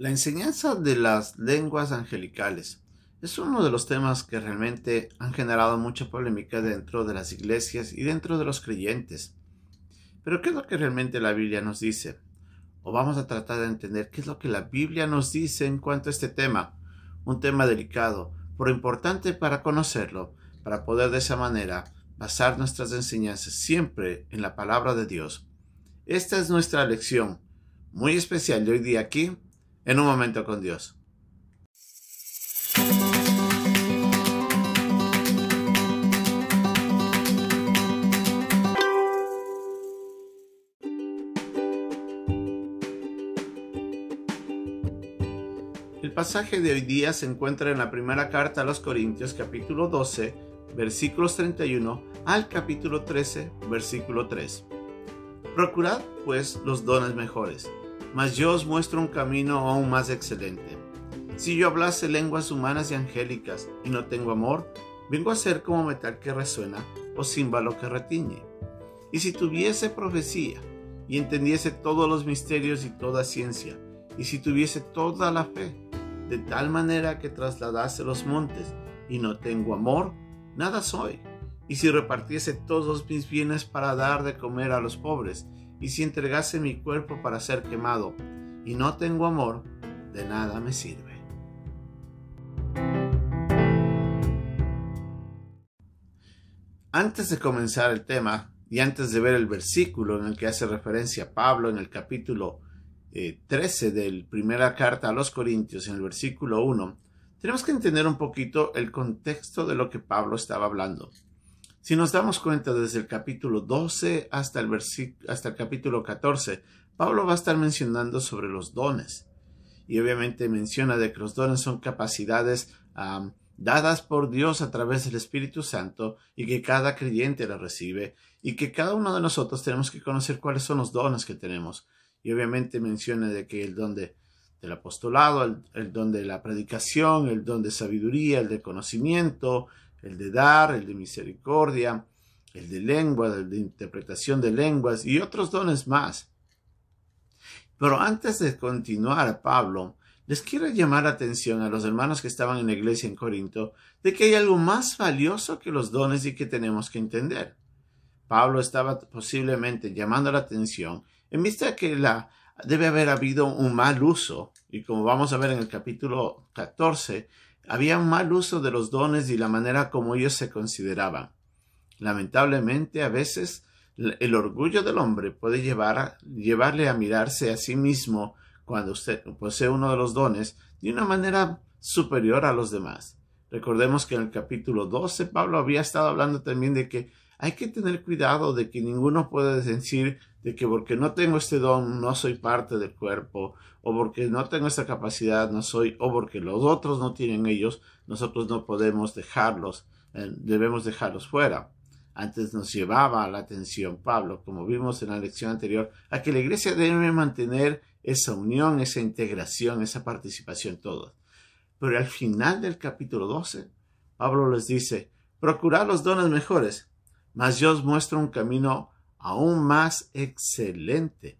La enseñanza de las lenguas angelicales es uno de los temas que realmente han generado mucha polémica dentro de las iglesias y dentro de los creyentes. Pero ¿qué es lo que realmente la Biblia nos dice? O vamos a tratar de entender qué es lo que la Biblia nos dice en cuanto a este tema. Un tema delicado, pero importante para conocerlo, para poder de esa manera basar nuestras enseñanzas siempre en la palabra de Dios. Esta es nuestra lección muy especial de hoy día aquí en un momento con Dios. El pasaje de hoy día se encuentra en la primera carta a los Corintios capítulo 12 versículos 31 al capítulo 13 versículo 3. Procurad pues los dones mejores mas yo os muestro un camino aún más excelente. Si yo hablase lenguas humanas y angélicas y no tengo amor, vengo a ser como metal que resuena o címbalo que retiñe. Y si tuviese profecía y entendiese todos los misterios y toda ciencia, y si tuviese toda la fe, de tal manera que trasladase los montes y no tengo amor, nada soy. Y si repartiese todos mis bienes para dar de comer a los pobres, y si entregase mi cuerpo para ser quemado y no tengo amor, de nada me sirve. Antes de comenzar el tema y antes de ver el versículo en el que hace referencia Pablo en el capítulo 13 eh, de la primera carta a los Corintios, en el versículo 1, tenemos que entender un poquito el contexto de lo que Pablo estaba hablando. Si nos damos cuenta desde el capítulo 12 hasta el, hasta el capítulo 14, Pablo va a estar mencionando sobre los dones. Y obviamente menciona de que los dones son capacidades dadas por Dios a través del Espíritu Santo y que cada creyente la recibe y que cada uno de nosotros tenemos que conocer cuáles son los dones que tenemos. Y obviamente menciona de que el don de, del apostolado, el, el don de la predicación, el don de sabiduría, el de conocimiento, el de dar, el de misericordia, el de lengua, el de interpretación de lenguas y otros dones más. Pero antes de continuar, Pablo les quiero llamar la atención a los hermanos que estaban en la iglesia en Corinto de que hay algo más valioso que los dones y que tenemos que entender. Pablo estaba posiblemente llamando la atención en vista que la, debe haber habido un mal uso, y como vamos a ver en el capítulo 14, había un mal uso de los dones y la manera como ellos se consideraban. Lamentablemente, a veces el orgullo del hombre puede llevar llevarle a mirarse a sí mismo cuando usted posee uno de los dones de una manera superior a los demás. Recordemos que en el capítulo 12 Pablo había estado hablando también de que hay que tener cuidado de que ninguno puede decir de que porque no tengo este don no soy parte del cuerpo, o porque no tengo esta capacidad no soy, o porque los otros no tienen ellos, nosotros no podemos dejarlos, eh, debemos dejarlos fuera. Antes nos llevaba la atención Pablo, como vimos en la lección anterior, a que la iglesia debe mantener esa unión, esa integración, esa participación todos. Pero al final del capítulo 12, Pablo les dice, procurad los dones mejores, mas yo os muestro un camino aún más excelente.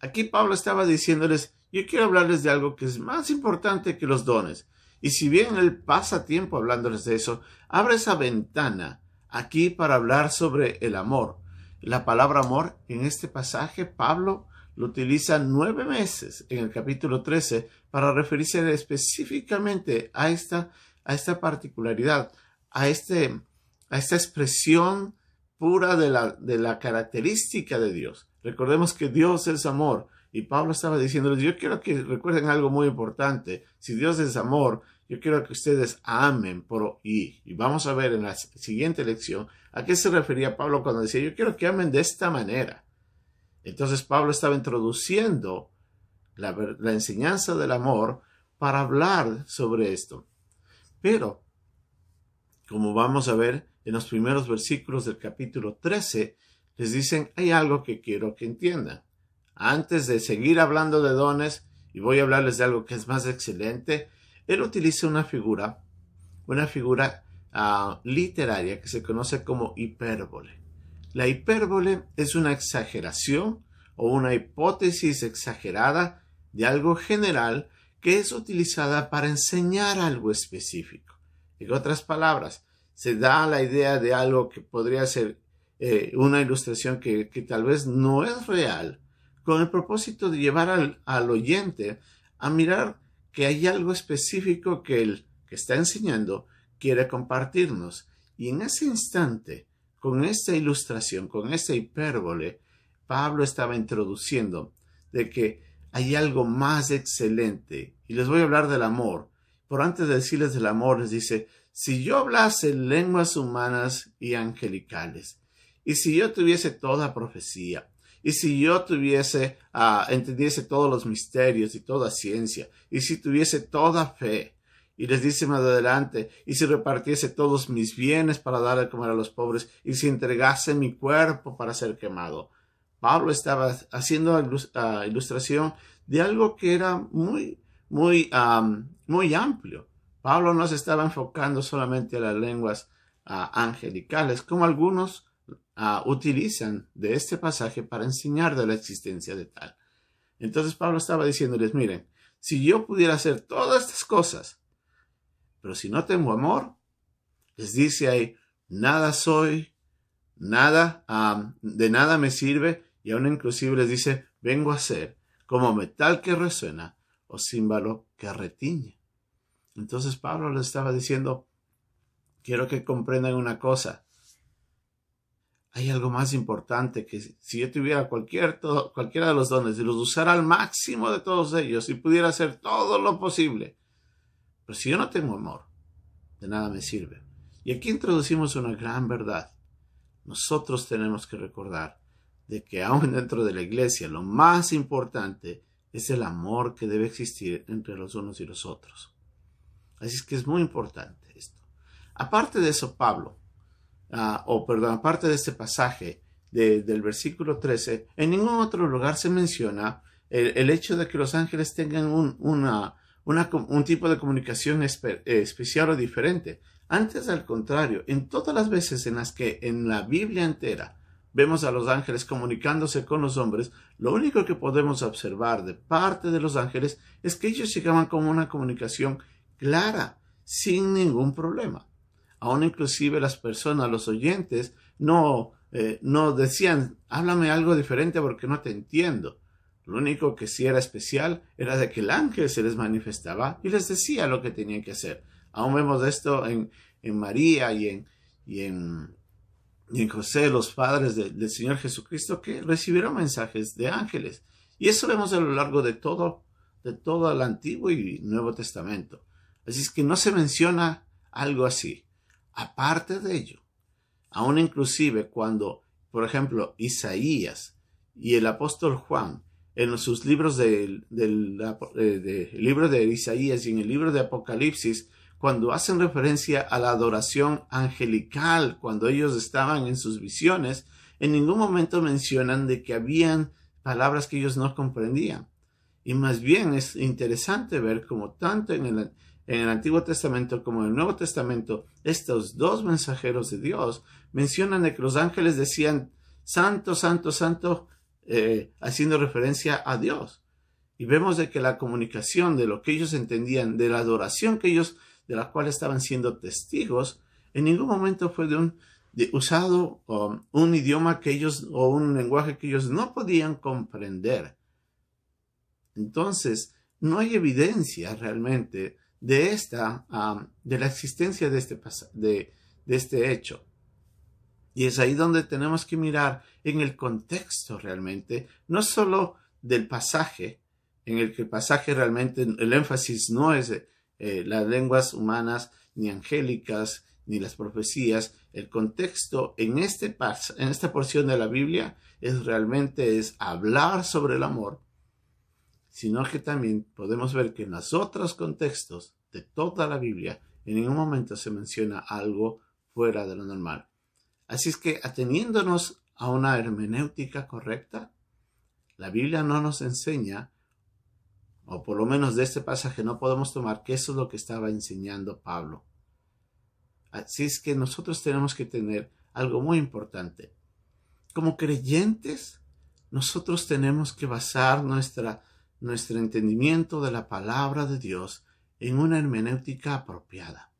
Aquí Pablo estaba diciéndoles, yo quiero hablarles de algo que es más importante que los dones. Y si bien él pasa tiempo hablándoles de eso, abre esa ventana aquí para hablar sobre el amor. La palabra amor en este pasaje Pablo lo utiliza nueve meses en el capítulo 13 para referirse específicamente a esta, a esta particularidad, a, este, a esta expresión pura de la, de la característica de Dios. Recordemos que Dios es amor. Y Pablo estaba diciéndoles, yo quiero que recuerden algo muy importante. Si Dios es amor, yo quiero que ustedes amen por y. Y vamos a ver en la siguiente lección a qué se refería Pablo cuando decía, yo quiero que amen de esta manera. Entonces Pablo estaba introduciendo la, la enseñanza del amor para hablar sobre esto. Pero, como vamos a ver, en los primeros versículos del capítulo 13, les dicen, hay algo que quiero que entiendan. Antes de seguir hablando de dones, y voy a hablarles de algo que es más excelente, él utiliza una figura, una figura ah, literaria que se conoce como hipérbole. La hipérbole es una exageración o una hipótesis exagerada de algo general que es utilizada para enseñar algo específico. En otras palabras, se da la idea de algo que podría ser eh, una ilustración que, tal vez no es real, con el propósito de llevar al, al oyente a mirar que hay algo específico que el que está enseñando quiere compartirnos. Y en ese instante, con esta ilustración, con esta hipérbole, Pablo estaba introduciendo de que hay algo más excelente. Y les voy a hablar del amor. Por antes de decirles del amor, les dice, si yo hablase lenguas humanas y angelicales, y si yo tuviese toda profecía, y si yo tuviese, uh, entendiese todos los misterios y toda ciencia, y si tuviese toda fe, y les dice más adelante, y si repartiese todos mis bienes para dar de comer a los pobres, y si entregase mi cuerpo para ser quemado. Pablo estaba haciendo ah, ilustración de algo que era muy, muy, muy amplio. Pablo no se estaba enfocando solamente a las lenguas ah, angelicales, como algunos ah, utilizan de este pasaje para enseñar de la existencia de tal. Entonces Pablo estaba diciéndoles, miren, si yo pudiera hacer todas estas cosas, pero si no tengo amor, les dice ahí, nada soy, nada, de nada me sirve, y aún inclusive les dice, vengo a ser como metal que resuena o címbalo que retiñe. Entonces Pablo les estaba diciendo, quiero que comprendan una cosa. Hay algo más importante que si yo tuviera cualquier, cualquiera de los dones y los usara al máximo de todos ellos y pudiera hacer todo lo posible, pero si yo no tengo amor, de nada me sirve. Y aquí introducimos una gran verdad. Nosotros tenemos que recordar de que aún dentro de la iglesia lo más importante es el amor que debe existir entre los unos y los otros. Así es que es muy importante esto. Aparte de eso, Pablo, ah, o perdón, aparte de este pasaje del versículo 13, en ningún otro lugar se menciona el, hecho de que los ángeles tengan un, tipo de comunicación especial o diferente. Antes, al contrario, en todas las veces en las que en la Biblia entera vemos a los ángeles comunicándose con los hombres, lo único que podemos observar de parte de los ángeles es que ellos llegaban con una comunicación clara, sin ningún problema. Aún inclusive las personas, los oyentes, no, eh, no decían, háblame algo diferente porque no te entiendo. Lo único que sí era especial era de que el ángel se les manifestaba y les decía lo que tenían que hacer. Aún vemos esto en, en María y en, y en, en José, los padres del Señor Jesucristo, que recibieron mensajes de ángeles. Y eso vemos a lo largo de todo, de todo el Antiguo y Nuevo Testamento. Así es que no se menciona algo así. Aparte de ello, aún inclusive cuando, por ejemplo, Isaías y el apóstol Juan en sus libros del, eh, libro de Isaías y en el libro de Apocalipsis, cuando hacen referencia a la adoración angelical, cuando ellos estaban en sus visiones, en ningún momento mencionan de que habían palabras que ellos no comprendían. Y más bien es interesante ver como tanto en el, en el Antiguo Testamento como en el Nuevo Testamento, estos dos mensajeros de Dios mencionan de que los ángeles decían, Santo, Santo, Santo, eh, haciendo referencia a Dios. Y vemos de que la comunicación de lo que ellos entendían, de la adoración que ellos, de la cual estaban siendo testigos, en ningún momento fue de un usado um, un idioma que ellos o un lenguaje que ellos no podían comprender. Entonces, no hay evidencia realmente de esta, um, de la existencia de este, de, este hecho. Y es ahí donde tenemos que mirar en el contexto realmente, no solo del pasaje, en el que el pasaje realmente, el énfasis no es eh, las lenguas humanas, ni angélicas, ni las profecías. El contexto en, este, en esta porción de la Biblia es realmente es hablar sobre el amor, sino que también podemos ver que en los otros contextos de toda la Biblia en ningún momento se menciona algo fuera de lo normal. Así es que ateniéndonos a una hermenéutica correcta, la Biblia no nos enseña, o por lo menos de este pasaje no podemos tomar que eso es lo que estaba enseñando Pablo. Así es que nosotros tenemos que tener algo muy importante. Como creyentes, nosotros tenemos que basar nuestra, nuestro entendimiento de la palabra de Dios en una hermenéutica apropiada.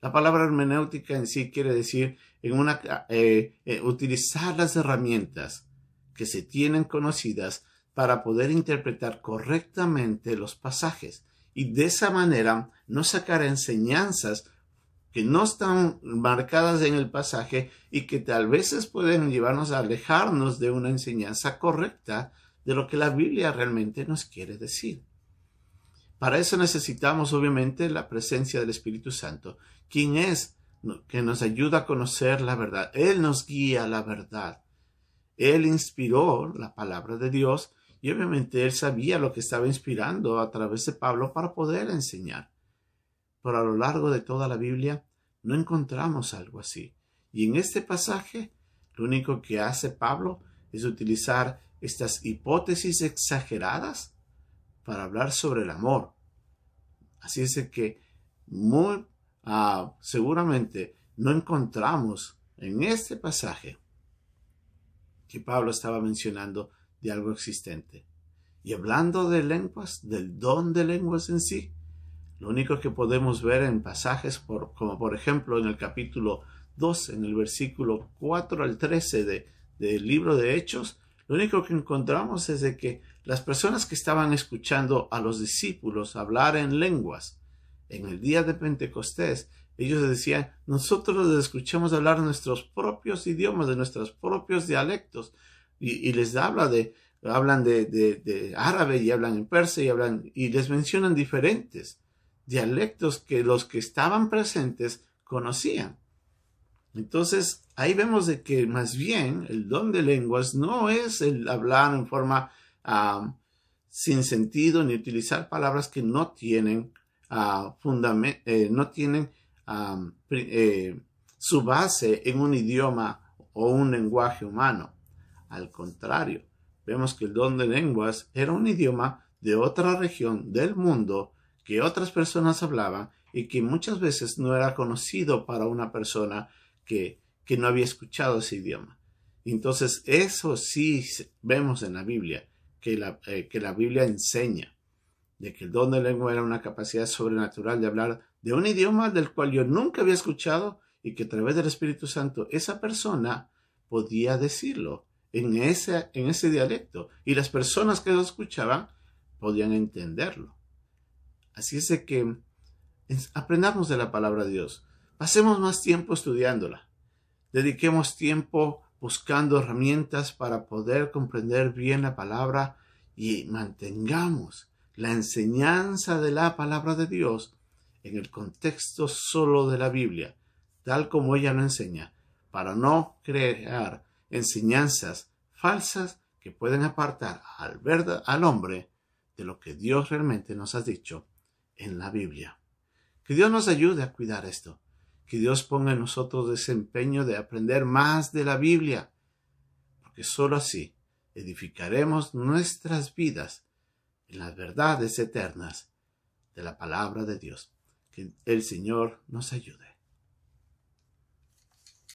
La palabra hermenéutica en sí quiere decir en una, eh, eh, utilizar las herramientas que se tienen conocidas para poder interpretar correctamente los pasajes y de esa manera no sacar enseñanzas que no están marcadas en el pasaje y que tal veces pueden llevarnos a alejarnos de una enseñanza correcta de lo que la Biblia realmente nos quiere decir. Para eso necesitamos obviamente la presencia del Espíritu Santo, quien es que nos ayuda a conocer la verdad. Él nos guía la verdad. Él inspiró la palabra de Dios y obviamente él sabía lo que estaba inspirando a través de Pablo para poder enseñar. Pero a lo largo de toda la Biblia no encontramos algo así. Y en este pasaje, lo único que hace Pablo es utilizar estas hipótesis exageradas para hablar sobre el amor. Así es que muy ah, seguramente no encontramos en este pasaje que Pablo estaba mencionando de algo existente. Y hablando de lenguas, del don de lenguas en sí, lo único que podemos ver en pasajes como por ejemplo en el capítulo 2, en el versículo 4 al 13 de, del libro de Hechos, lo único que encontramos es de que las personas que estaban escuchando a los discípulos hablar en lenguas en el día de Pentecostés, ellos decían, nosotros les escuchamos hablar nuestros propios idiomas, de nuestros propios dialectos, y, les habla de, hablan de, de, árabe y hablan en persa y hablan, y les mencionan diferentes dialectos que los que estaban presentes conocían. Entonces, ahí vemos de que más bien el don de lenguas no es el hablar en forma sin sentido ni utilizar palabras que no tienen uh, no tienen eh, su base en un idioma o un lenguaje humano. Al contrario, vemos que el don de lenguas era un idioma de otra región del mundo que otras personas hablaban y que muchas veces no era conocido para una persona que, que no había escuchado ese idioma. Entonces, eso sí vemos en la Biblia, que la, eh, que la Biblia enseña, de que el don de lengua era una capacidad sobrenatural de hablar de un idioma del cual yo nunca había escuchado y que a través del Espíritu Santo esa persona podía decirlo en ese, en ese dialecto y las personas que lo escuchaban podían entenderlo. Así es que aprendamos de la palabra de Dios. Pasemos más tiempo estudiándola. Dediquemos tiempo buscando herramientas para poder comprender bien la palabra y mantengamos la enseñanza de la palabra de Dios en el contexto solo de la Biblia, tal como ella lo enseña, para no crear enseñanzas falsas que pueden apartar al, al hombre de lo que Dios realmente nos ha dicho en la Biblia. Que Dios nos ayude a cuidar esto. Que Dios ponga en nosotros ese empeño de aprender más de la Biblia. Porque sólo así edificaremos nuestras vidas en las verdades eternas de la palabra de Dios. Que el Señor nos ayude.